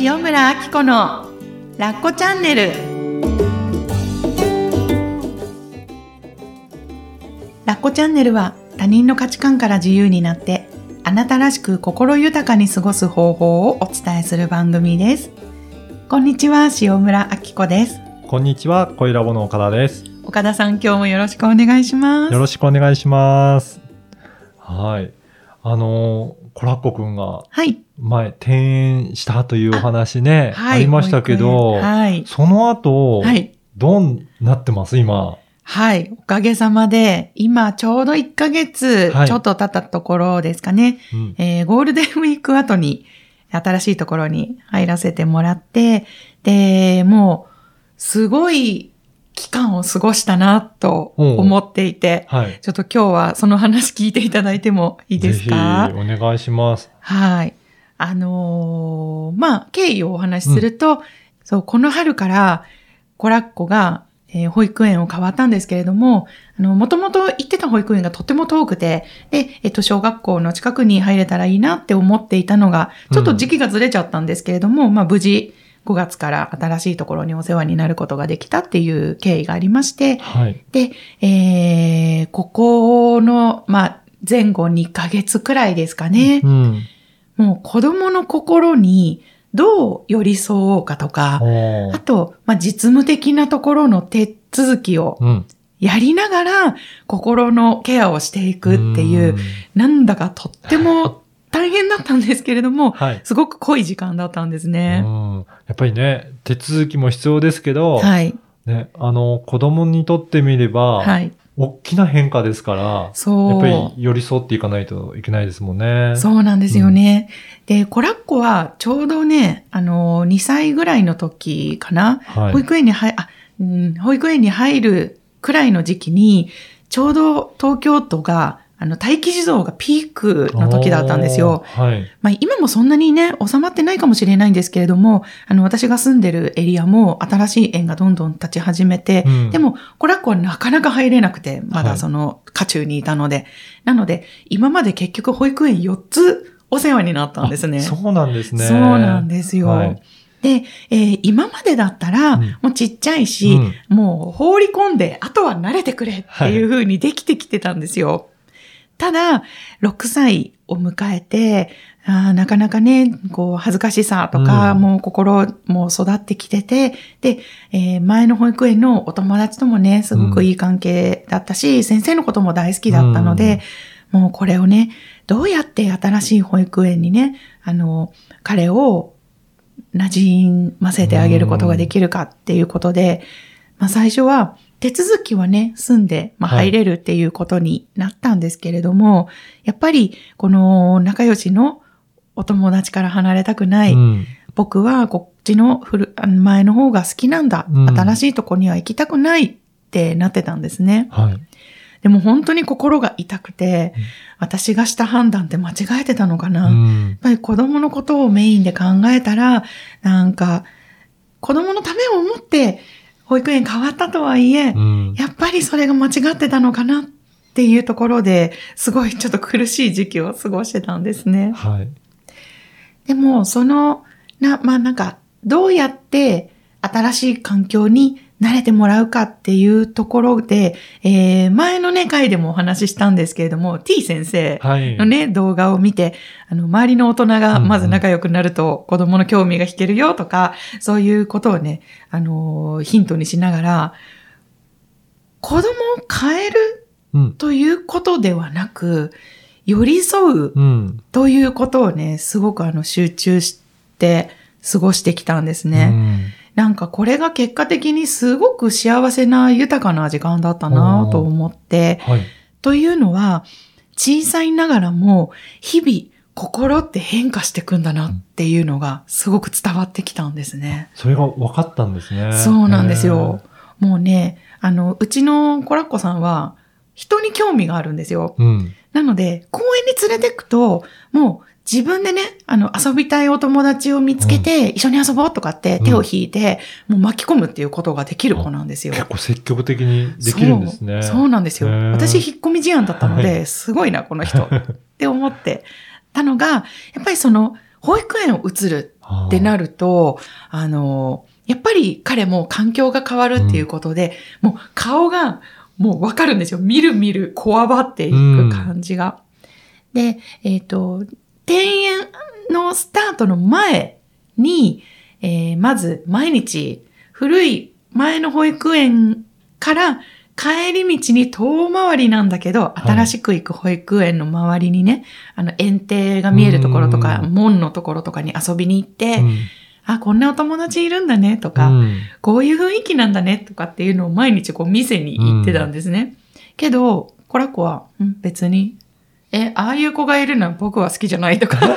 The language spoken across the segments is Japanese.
塩村あき子のラッコチャンネルラッコチャンネルは他人の価値観から自由になってあなたらしく心豊かに過ごす方法をお伝えする番組ですこんにちは塩村あき子ですこんにちは、恋ラボの岡田です。岡田さん今日もよろしくお願いしますよろしくお願いします。はい。あのー、コラッコくんがはい前転園したというお話ね、あ,、はいりましたけど、はいその後、はいどうなってます？今。はい。おかげさまで、今ちょうど1ヶ月はいちょっと経ったところですかね。うん。えーゴールデンウィーク後に新しいところに入らせてもらって、で、もう、すごい期間を過ごしたなと思っていて、はい。ちょっと今日はその話聞いていただいてもいいですか？ぜひ、お願いします。はい。あのーまあ、経緯をお話しすると、そう、この春から、コラッコが、えー保育園を変わったんですけれども、あの、もともと行ってた保育園がとても遠くて、で、えっと、小学校の近くに入れたらいいなって思っていたのが、ちょっと時期がずれちゃったんですけれども、まあ、無事、5月から新しいところにお世話になることができたっていう経緯がありまして、はい。で、えー、ここの、まあ、前後2ヶ月くらいですかね。うん。もう子供の心にどう寄り添おうかとか、あと、まあ、実務的なところの手続きをうん。やりながら心のケアをしていくっていう、んなんだかとっても大変だったんですけれども、はい。すごく濃い時間だったんですうね。ん。やっぱりね、手続きも必要ですけど、はい。ね、あの、子供にとってみれば、はい。大きな変化ですから、そう。やっぱり寄り添っていかないといけないですもんね。そうなんですよね。で、コラッコはちょうどね、あの、2歳ぐらいの時かな。はい。保育園に入、あ、うん、保育園に入るくらいの時期に、ちょうど東京都が、あの、待機児童がピークの時だったんですよ。はい。まあ、今もそんなにね、収まってないかもしれないんですけれども、あの、私が住んでるエリアも新しい園がどんどん立ち始めて、うんでも、コラッコはなかなか入れなくて、まはいだその、渦中にいたので。なので、今まで結局保育園4つお世話になったんですね。あそうなんですね。そうなんですよ。はいで、えー今までだったら、うんもうちっちゃいし、もう放り込んで、あとは慣れてくれっていう風にできてきてたんですよ。ただ、6歳を迎えて、あーなかなかね、こう、恥ずかしさとか、うん。もう心も育ってきてて、で、えー前の保育園のお友達ともね、すごくいい関係だったし、先生のことも大好きだったので、もうこれをね、どうやって新しい保育園にね、あの、彼を馴染ませてあげることができるかっていうことで、まあ最初は手続きはね、済んで、まあはい。入れるっていうことになったんですけれども、やっぱりこの仲良しのお友達から離れたくない、うん。僕はこっちの古前の方が好きなんだ、うん。新しいとこには行きたくないってなってたんですね。はい。でも本当に心が痛くて、うん。私がした判断って間違えてたのかな、やっうんぱり子供のことをメインで考えたら、なんか、子供のためを思って保育園変わったとはいえ、うんやっぱりそれが間違ってたのかなっていうところで、すごいちょっと苦しい時期を過ごしてたんですね。はい。でも、その、な、まあなんか、どうやって新しい環境に慣れてもらうかっていうところで、えー、前のね、回でもお話ししたんですけれども、T 先生はい。のね、動画を見て、あの、周りの大人がまず仲良くなると子供の興味が引けるよとか、そういうことをね、あのーヒントにしながら、子供を変えるうん。ということではなく、寄り添ううん。ということをね、すごくあの集中して過ごしてきたんですね。なんかこれが結果的にすごく幸せな豊かな時間だったなと思って、うんはい。というのは、小さいながらも日々心って変化していくんだなっていうのがすごく伝わってきたんですね。それが分かったんですね。そうなんですよ。もうね、あの、うちのコラッコさんは人に興味があるんですよ。うん。なので、公園に連れてくと、もう自分でね、あの、遊びたいお友達を見つけて、一緒に遊ぼうとかって手を引いて、もう巻き込むっていうことができる子なんですよ。結構積極的にできるんですね。そうそうなんですよ私、引っ込み思案だったのはで、すごいな、この人。って思ってたのが、やっぱりその、保育園を移るってなると、あの、やっぱり彼も環境が変わるっていうことで、もう顔がもうわかるんですよ。みるみるこわばっていく感じが。で、えっ、と、庭園のスタートの前に、えーまず毎日古い前の保育園から帰り道に遠回りなんだけど、い。新しく行く保育園の周りにね、あの、園庭が見えるところとか、うん。門のところとかに遊びに行って、うん。あ、こんなお友達いるんだねとか、うん。こういう雰囲気なんだねとかっていうのを毎日こう店に行ってたんですね。けど、コラコは、ん別に、え、ああいう子がいるのは僕は好きじゃないとか、ね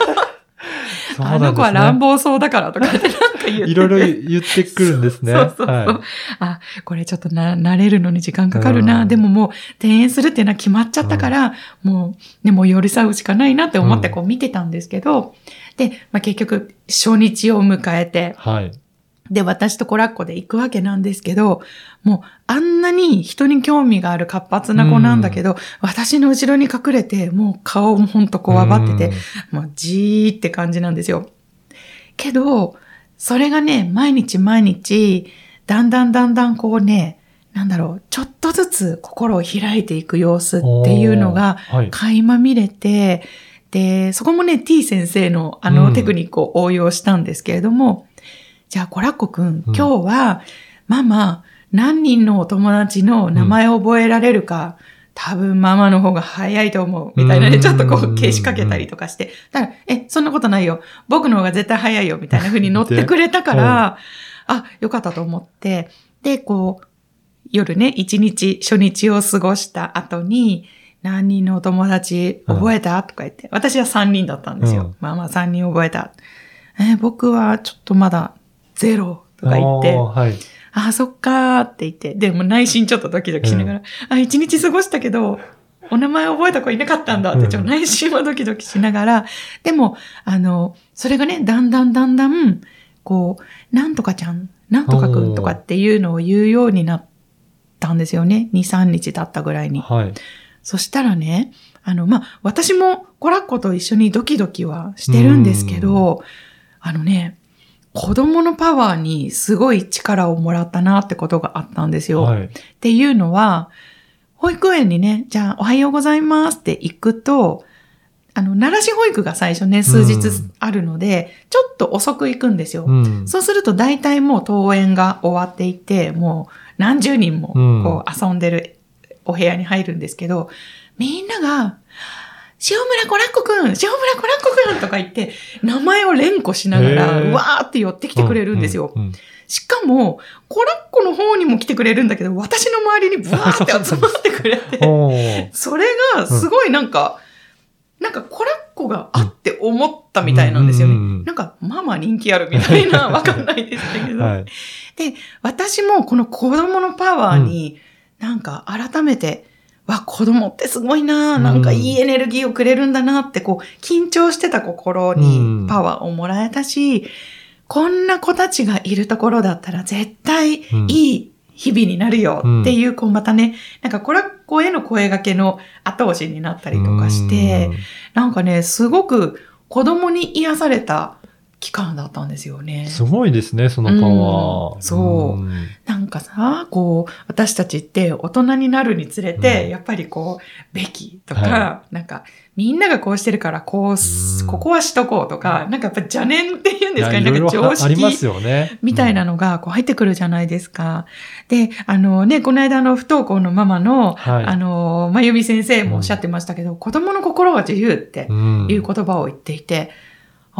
あの子は乱暴そうだからとかってなんか言ってて。いろいろ言ってくるんですね。そうそうそう。はいあ、これちょっとな、慣れるのに時間かかるな。うんでももう、転園するっていうのは決まっちゃったから、もう、ね、もう寄り添うしかないなって思ってこう見てたんですけど、で、まあ、結局、初日を迎えて、はい。で、私とコラッコで行くわけなんですけど、もう、あんなに人に興味がある活発な子なんだけど、私の後ろに隠れて、もう顔もほんとこわばってて、もうじーって感じなんですよ。けど、それがね、毎日毎日、だんだんだんだんこうね、なんだろう、ちょっとずつ心を開いていく様子っていうのが。垣間見れて、で、そこもね、T 先生のあうんのテクニックを応用したんですけれども、じゃあ、コラッコくん、うん今日は、ママ、何人のお友達の名前を覚えられるか、多分ママの方が早いと思う。みたいなね、うんちょっとこう、消しかけたりとかして。だから、え、そんなことないよ。僕の方が絶対早いよ。みたいな風に乗ってくれたから、あ、よかったと思って。で、こう、夜ね、一日、初日を過ごした後に、何人のお友達覚えた、とか言って。私は3人だったんですよ。うんまあまあ3人覚えた。えー僕はちょっとまだゼロとか言って。はい。あ、そっかーって言って。でも内心ちょっとドキドキしながら、あ、一日過ごしたけど、お名前覚えた子いなかったんだって、うんちょっと内心はドキドキしながら、でも、あの、それがね、だんだんだんだん、こう、なんとかちゃん、なんとかくんとかっていうのを言うようになったんですよね。2、3日経ったぐらいに。はい。そしたらね、あの、まあ、私もコラッコと一緒にドキドキはしてるんですけど、あのね、子供のパワーにすごい力をもらったなってことがあったんですよ。はい。っていうのは、保育園にね、じゃあおはようございますって行くと、あの、奈良市保育が最初ね、数日あるので、ちょっと遅く行くんですよ。うん。そうすると大体もう登園が終わっていて、もう何十人もうんこう遊んでるお部屋に入るんですけど、みんなが、塩村コラッコくん塩村コラッコくんとか言って、名前を連呼しながら、わーって寄ってきてくれるんですよ。うんうん。しかも、コラッコの方にも来てくれるんだけど、私の周りにブワーって 集まってくれて、それがすごいなんか、なんかコラッコがあって思ったみたいなんですよね。うん。うん。うん。なんか、ママ人気あるみたいな、わかんないですけど。はい。で、私もこの子供のパワーに、なんか改めて、わ、子供ってすごいな、なんかいいエネルギーをくれるんだなって、こう、緊張してた心うん。にパワーをもらえたし、こんな子たちがいるところだったら絶対うん。いい日々になるよっていう、こうまたね、なんかこれは子への声掛けの後押しになったりとかして、なんかね、すごく子供に癒された期間だったんですよね。うん。すごいですね、そのパワー。うん。そう。ん。なんかさ、こう、私たちって大人になるにつれて、うん。やっぱりこう、べきとか、はなんか、みんながこうしてるから、こうここはしとこうとか、なんかやっぱ邪念っていうんですか？ね、なんか常いろいろありま識すよね。みたいなのがこう入ってくるじゃないですか。で、あのね、この間あの不登校のママの、はい。あの、まゆみ先生もおっしゃってましたけど、子供の心は自由ってうん。いう言葉を言っていて、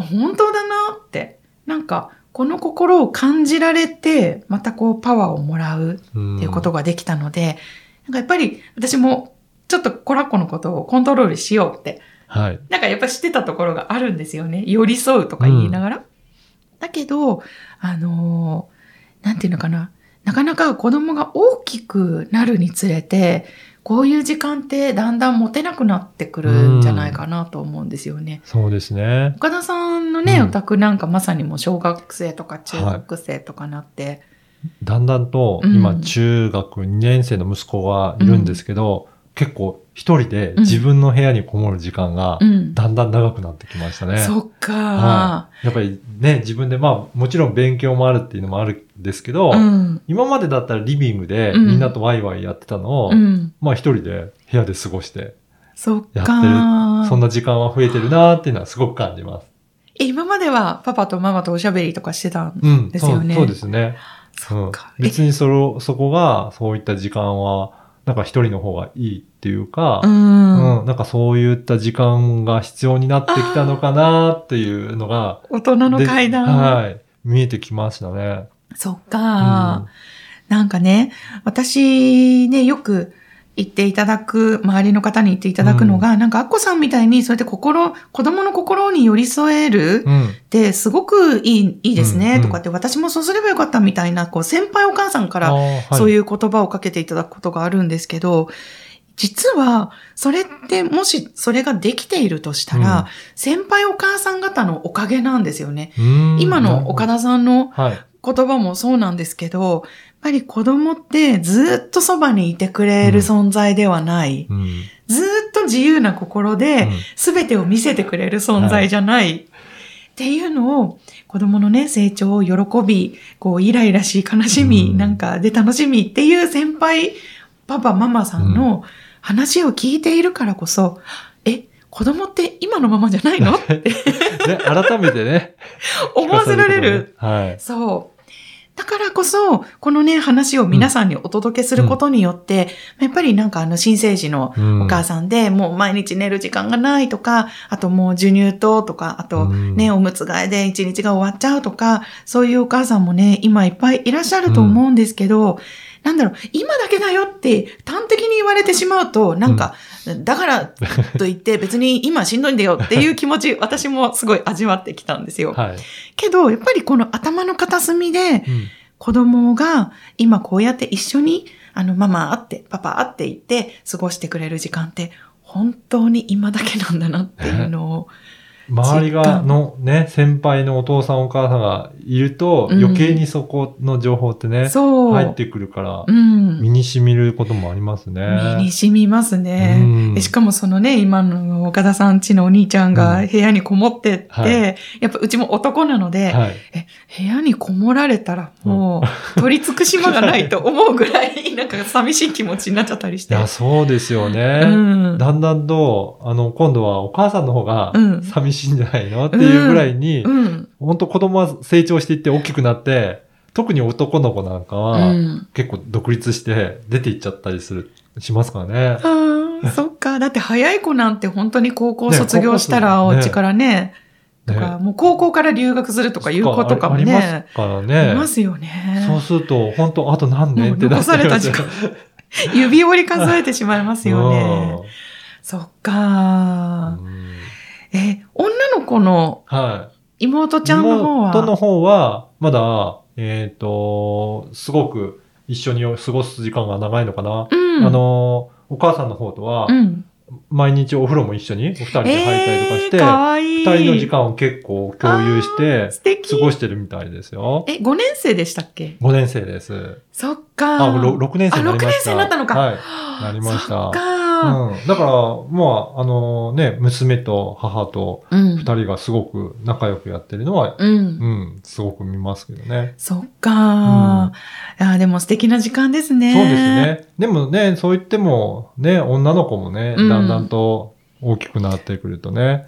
あ本当だなって、なんか、この心を感じられて、またこうパワーをもらううんっていうことができたので、なんかやっぱり私もちょっとコラッコのことをコントロールしようって、はい。なんかやっぱ知ってたところがあるんですよね。寄り添うとか言いながら。だけど、あのーなんていうのかな。なかなか子供が大きくなるにつれて、こういう時間ってだんだん持てなくなってくるんじゃないかなと思うんですよね。そうですね。岡田さんのね、うんお宅なんかまさにもう小学生とか中学生とかなって、だんだんと、うん今、中学2年生の息子がいるんですけど、結構一人で自分の部屋にこもる時間がうん。だんだん長くなってきましたね。そっか、はい。やっぱりね、自分でまあもちろん勉強もあるっていうのもあるんですけど、うん。今までだったらリビングでうんみんなとワイワイやってたのを、うん。まあ一人で部屋で過ごして、やかってるそんな時間は増えてるなーっていうのはすごく感じます。え今まではパパとママとおしゃべりとかしてたんうん。ですよねそうそうですね。別にその、そこが、そういった時間は、なんか一人の方がいいっていうか、う。うんん、なんかそういった時間が必要になってきたのかなっていうのが、大人の階段。ではい。見えてきましたね。そっか、なんかね、私ね、よく言っていただく、周りの方に言っていただくのが、なんかアッコさんみたいに、そうやって心、子供の心に寄り添えるうん。うん。ってすごくいい、いいですね、うんとかって、私もそうすればよかったみたいな、こう、先輩お母さんから、そうう。いう言葉をかけていただくことがあるんですけど、実は、それって、もしそれができているとしたら、うん先輩お母さん方のおかげなんですよね。うん今の岡田さんのはい。言葉もそうなんですけど、やっぱり子供ってずっとそばにいてくれる存在ではない。うん。ずっと自由な心で全てを見せてくれる存在じゃない。っていうのを子供のね、成長を喜び、こうイライラし、悲しみ、うんなんかで楽しみっていう先輩、パパ、ママさんの話を聞いているからこそ、え、子供って今のままじゃないの？って ね、改めてね。思わせられる。はい。そう。だからこそ、このね、話を皆さんにお届けすることによって、やっぱりなんかあの新生児のうん。お母さんで、もう毎日寝る時間がないとか、あともう授乳ととか、あとうん。ね、おむつ替えで一日が終わっちゃうとか、そういうお母さんもね、今いっぱいいらっしゃると思うんですけど、なんだろう、今だけだよって端的に言われてしまうと、なんか、だからと言って 別に今しんどいんだよっていう気持ち、私もすごい味わってきたんですよ。はい。けど、やっぱりこの頭の片隅で、うん子供が今こうやって一緒に、あの、ママ会って、パパ会って言って過ごしてくれる時間って、本当に今だけなんだなっていうのを、周りがのね、先輩のお父さんお母さんがいると、うん余計にそこの情報ってね、そう。入ってくるからう、ん。身に染みることもありますね。身に染みますね。うんでしかもそのね、今の岡田さんちのお兄ちゃんがうん部屋にこもってって、はいやっぱうちも男なので、はい。部屋にこもられたらもう取り付く島がないと思うぐらい、なんか寂しい気持ちになっちゃったりして。いや、そうですよね。うんだんだんと、あの、今度はお母さんの方がうん寂しいんじゃないの、っていうぐらいに、うん。本当子供は成長していって大きくなって、特に男の子なんかうは、ん。結構独立して出ていっちゃったりする、しますからね。ああ、そっか。だって早い子なんて本当に高校ね卒業したらお家からね、とか、もう高校から留学するとかいう子とかもありまねす、からいね。ますよね。そうすると、本当あと何年ってなもう残された時間 指折り数えてしまいますよね。そっうか。んえ、女の子のはい。妹ちゃんの方は、妹の方は、まだ、えっ、と、すごく一緒に過ごす時間が長いのかな？うん。あの、お母さんの方とはう、ん。毎日お風呂も一緒にお二人で入ったりとかして、えー、いい。二人の時間を結構共有して。過ごしてるみたいですよ。え、5年生でしたっけ？5年生です。そっか。あ、ろ6年生になりました。あ六年生になったのかはい。なりましたそっか。うん。だから、まあ、あのね、娘と母とうん。二人がすごく仲良くやってるのは、うん。うん、すごく見ますけどね。そっか、いや、でも素敵な時間ですね。そうです。ね。でもね、そう言っても、ね、女の子もね、うんだんだんと大きくなってくるとね。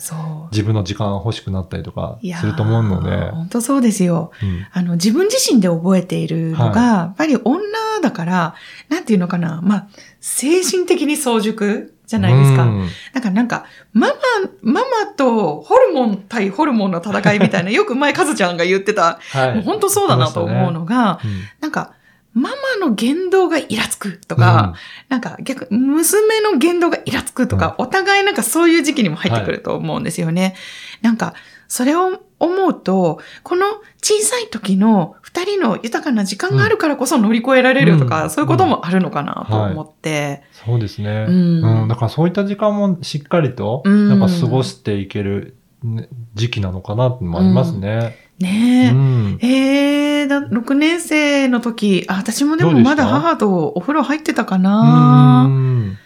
自分の時間が欲しくなったりとかすると思うので、本当そうですよ。うんあの、自分自身で覚えているのが、やっぱり女だから、なんていうのかな、まあ、精神的に早熟じゃないですか。うんだからなんか、ママ、ママとホルモン対ホルモンの戦いみたいな、よく前カズちゃんが言ってた、はい。もう本当そうだなと思うのが、うんなんか、ママの言動がイラつくとか、なんか逆、娘の言動がイラつくとか、お互いなんかそういう時期にも入ってくると思うんですよね。なんか、それを思うと、この小さい時の二人の豊かな時間があるからこそ乗り越えられるとか、うんそういうこともあるのかなと思って。そうですね。ううんん。だからそういった時間もしっかりと、うんなんか過ごしていけるね時期なのかなってのもありますね。ねえ。うん。ええだ、6年生の時、あ、私もでもまだ母とお風呂入ってたかうな。んうん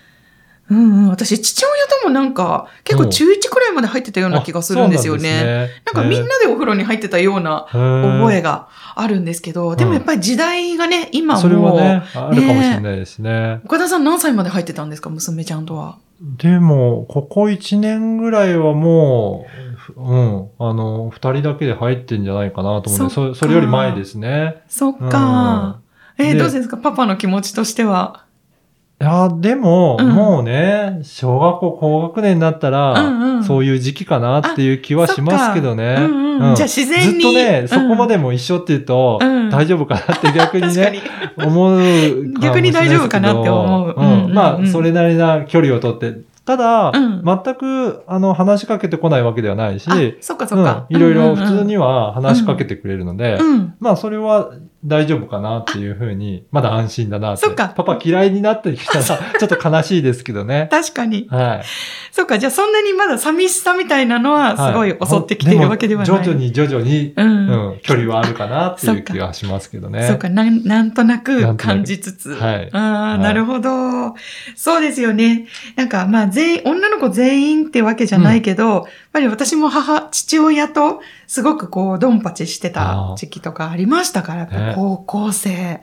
うん。私、父親ともなんか、結構中1くらいまで入ってたような気がするんですよね。なんかみんなでお風呂に入ってたような覚えがあるんですけど、でもやっぱり時代がね、今も。それはね、あるかもしれないですね。岡田さん何歳まで入ってたんですか娘ちゃんとは？でも、ここ1年ぐらいはもう、うん、あの、二人だけで入ってんじゃないかなと思うんで、そそれより前ですね。そっか。うん、えー、どうですか？パパの気持ちとしては？いや、でも、うん、もうね、小学校高学年になったら、うんうん、そういう時期かなっていう気はしますけどね。うんうん、じゃあ自然に。ずっとね、そこまでも一緒って言うと、大丈夫かなって逆にね、思う逆に大丈夫かなって思う。まあ、それなりな距離をとって、ただ、うん、全く、あの、話しかけてこないわけではないし、そっかそっか。いろいろ普通には話しかけてくれるので、うん、まあ、それは大丈夫かなっていうふうに、まだ安心だなって。そっか。パパ嫌いになってきたら、ちょっと悲しいですけどね。確かに。はい。そっか、じゃあそんなにまだ寂しさみたいなのは、すごい襲ってきているわけではない。はい、徐々に徐々に、うん、うん、距離はあるかなっていう気がしますけどね。そっか、なん、なんとなく感じつつ。はい。ああ、はい、なるほど。そうですよね。なんか、まあ、全員、女の子全員ってわけじゃないけど、うん、やっぱり私も母、父親と、すごくこう、ドンパチしてた時期とかありましたから、高校生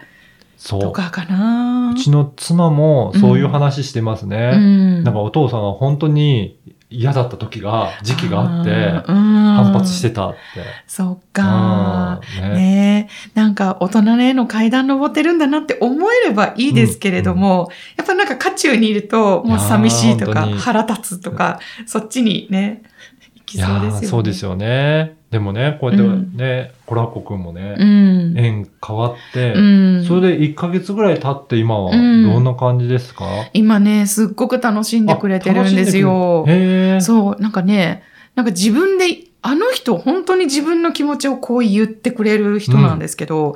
とかかな、うちの妻もそういう話してますね。うん、なんかお父さんが本当に嫌だった時が、時期があって、反発してたって。そっか、ね。ね。なんか大人への階段登ってるんだなって思えればいいですけれども、うんうん、やっぱなんか渦中にいると、もう寂しいとか腹立つとか、そっちにね、行きそうですよね。そうですよね。でもね、こうやってね、コラコくんもね、うん、縁変わって、うん、それで1ヶ月ぐらい経って今はどんな感じですか、うん、今ね、すっごく楽しんでくれてるんですよ。そう、なんかね、なんか自分で、あの人本当に自分の気持ちをこう言ってくれる人なんですけど、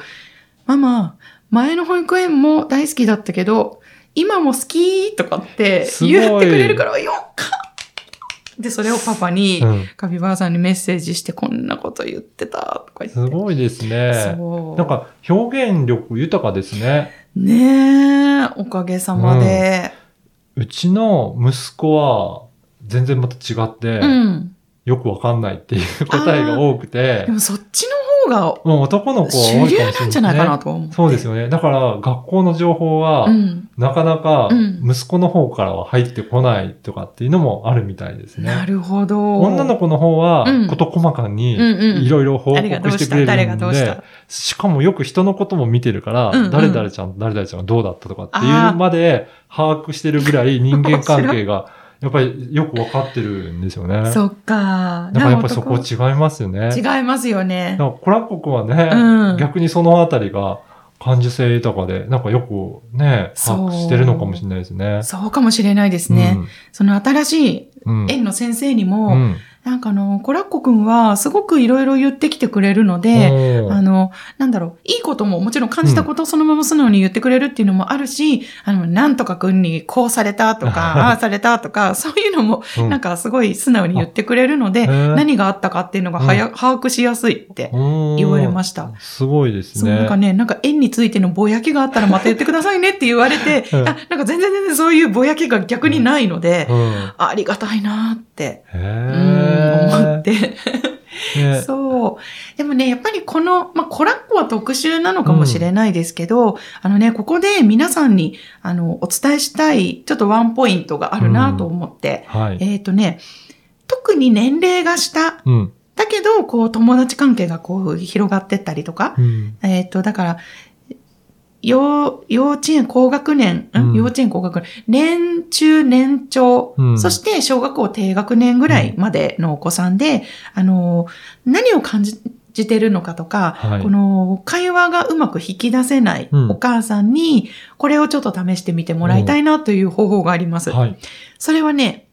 ママ、前の保育園も大好きだったけど、今も好きとかって言ってくれるから、よかったで、それをパパに、カピバラさんにメッセージして、こんなこと言ってた、とか言って。すごいですね。そう。なんか、表現力豊かですね。ねえ、おかげさまで、うん。うちの息子は、全然また違って、うん、よくわかんないっていう答えが多くて。でもそっちのが、もう男の子は多いかもしれない、なんじゃないかなと思う。そうですよね。だから、学校の情報は、なかなか、息子の方からは入ってこないとかっていうのもあるみたいですね。なるほど。女の子の方は、こと細かに、いろいい報告してくれるんで、しかもよく人のことも見てるから、誰々ちゃん、誰々ちゃんがどうだったとかっていうまで把握してるぐらい人間関係が、やっぱりよくわかってるんですよね。そっか。だからやっぱりそこ違いますよね。違いますよね。だからコラッコ君はね、うん、逆にそのあたりが感受性豊かで、なんかよくね、把握してるのかもしれないですね。そうかもしれないですね。うん、その新しい園の先生にも、うんなんかあの、コラッコくんはすごくいろいろ言ってきてくれるので、あの、なんだろう、いいことももちろん感じたことをそのまま素直に言ってくれるっていうのもあるし、うん、あの、なんとかくんにこうされたとか、ああされたとか、そういうのもなんかすごい素直に言ってくれるので、何があったかっていうのがはや、うん、把握しやすいって言われました。すごいですね。そう、なんかね、なんか縁についてのぼやきがあったらまた言ってくださいねって言われて、あなんか全然全然そういうぼやきが逆にないので、ありがたいなって。へー。思って。ね、そう。でもね、やっぱりこの、まあ、コラッコは特殊なのかもしれないですけど、うん、あのね、ここで皆さんに、あの、お伝えしたい、ちょっとワンポイントがあるなと思って、うん。はい、えっ、ー、とね、特に年齢が下、うん、だけど、こう、友達関係がこう、広がってったりとか、えっ、ー、と、だから、幼、幼稚園高学年、うん、幼稚園高学年、年中年長、うん、そして小学校低学年ぐらいまでのお子さんで、うん、あの、何を感じてるのかとか、はい、この会話がうまく引き出せないお母さんに、これをちょっと試してみてもらいたいなという方法があります。はい、それはね、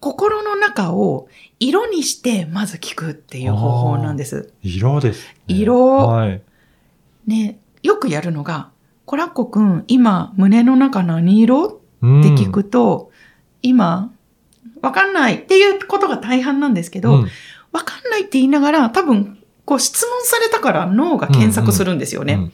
心の中を色にしてまず聞くっていう方法なんです。色です、ね、色。はい。ね、よくやるのが、コラッコくん、今、胸の中何色？って聞くと、うん、今、わかんないっていうことが大半なんですけど、わ、うん、かんないって言いながら、多分、こう質問されたから脳が検索するんですよね。うん。うんうん、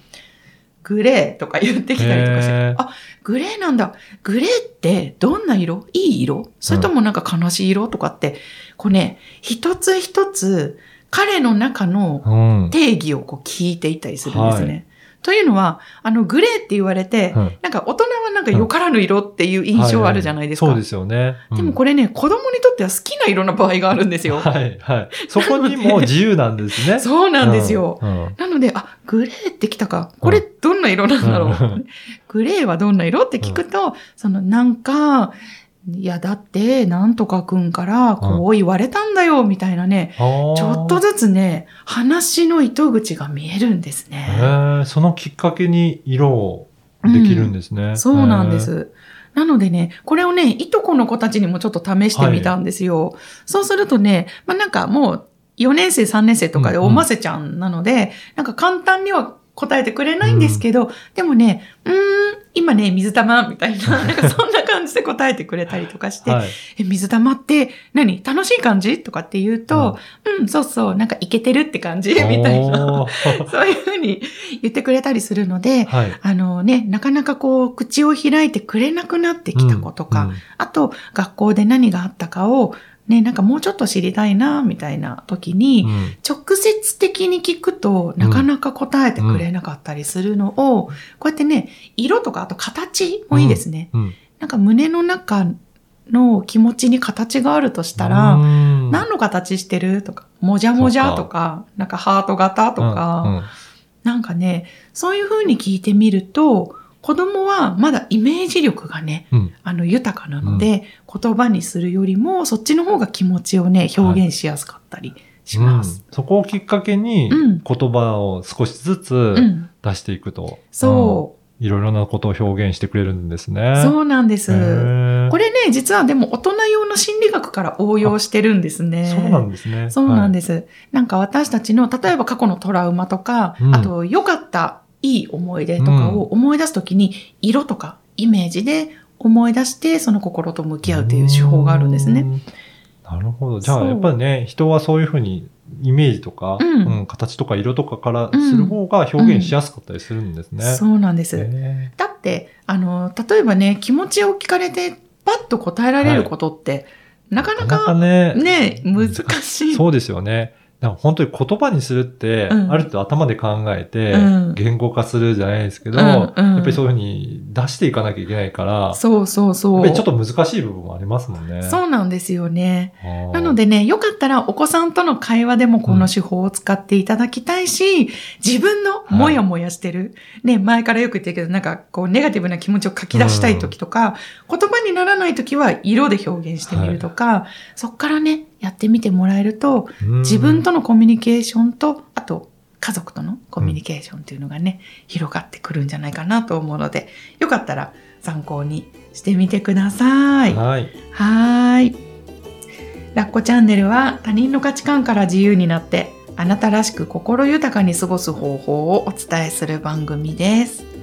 グレーとか言ってきたりとかして、あ、グレーなんだ。グレーってどんな色？いい色？それともなんか悲しい色とかって、こうね、一つ一つ彼の中の定義をこう聞いていったりするんですね。はいというのは、あの、グレーって言われて、うん、なんか大人はなんかよからぬ色っていう印象あるじゃないですか。はいはい、そうですよね、うん、でもこれね、子供にとっては好きな色の場合があるんですよ。はい、はい。そこにも自由なんですね。そうなんですよ、うん、なので、あ、グレーってきたか。これどんな色なんだろう。グレーはどんな色って聞くと、そのなんか、いや、だって、なんとかくんからこう言われたんだよ、みたいなね、うん、ちょっとずつね、話の糸口が見えるんですね。そのきっかけに色をできるんですね。うん、そうなんです。なのでね、これをね、いとこの子たちにもちょっと試してみたんですよ。はい、そうするとね、まあ、なんかもう4年生、3年生とかでおませちゃんなので、うんうん、なんか簡単には答えてくれないんですけど、うん、でもね、うーん、今ね、水玉みたいな、なんかそんな感じで答えてくれたりとかして、はい、え、水玉って何？楽しい感じ？とかって言うと、うん、うん、そうそう、なんかいけてるって感じ？みたいな、そういうふうに言ってくれたりするので、はい、あのね、なかなかこう、口を開いてくれなくなってきた子とか、うんうん、あと、学校で何があったかを、ね、なんかもうちょっと知りたいな、みたいな時に、うん、直接的に聞くとなかなか答えてくれなかったりするのを、うん、こうやってね、色とかあと形もいいですね。うん、なんか胸の中の気持ちに形があるとしたら、何の形してるとか、もじゃもじゃとか、なんかハート型とか、なんかね、そういう風に聞いてみると、子供はまだイメージ力がね、うん、あの豊かなので、うん、言葉にするよりもそっちの方が気持ちをね、表現しやすかったりします。はいうん、そこをきっかけに言葉を少しずつ出していくと。そう。いろいろなことを表現してくれるんですね。そうなんです。これね、実はでも大人用の心理学から応用してるんですね。そうなんですね。そうなんです。はい、なんか私たちの、例えば過去のトラウマとか、うん、あと良かったいい思い出とかを思い出すときに、色とかイメージで思い出して、その心と向き合うという手法があるんですね。なるほど。じゃあ、やっぱりね、人はそういうふうにイメージとか、うん、うん、形とか色とかからする方が表現しやすかったりするんですね。うんうん、そうなんです。だって、あの、例えばね、気持ちを聞かれて、パッと答えられることって、はい、なかなかね、ね難しい。そうですよね。本当に言葉にするって、ある程度頭で考えて、言語化するじゃないですけど、やっぱりそういうふうに出していかなきゃいけないから、そうそうそう。やっぱりちょっと難しい部分もありますもんね。そうなんですよね。なのでね、よかったらお子さんとの会話でもこの手法を使っていただきたいし、自分のもやもやしてる、ね、前からよく言ってるけど、なんかこうネガティブな気持ちを書き出したい時とか、言葉にならない時は色で表現してみるとか、そっからね、やってみてもらえると、自分とのコミュニケーションと、あと家族とのコミュニケーションっていうのがね、うん、広がってくるんじゃないかなと思うので、よかったら参考にしてみてください。はい。はい。ラッコチャンネルは他人の価値観から自由になって、あなたらしく心豊かに過ごす方法をお伝えする番組です。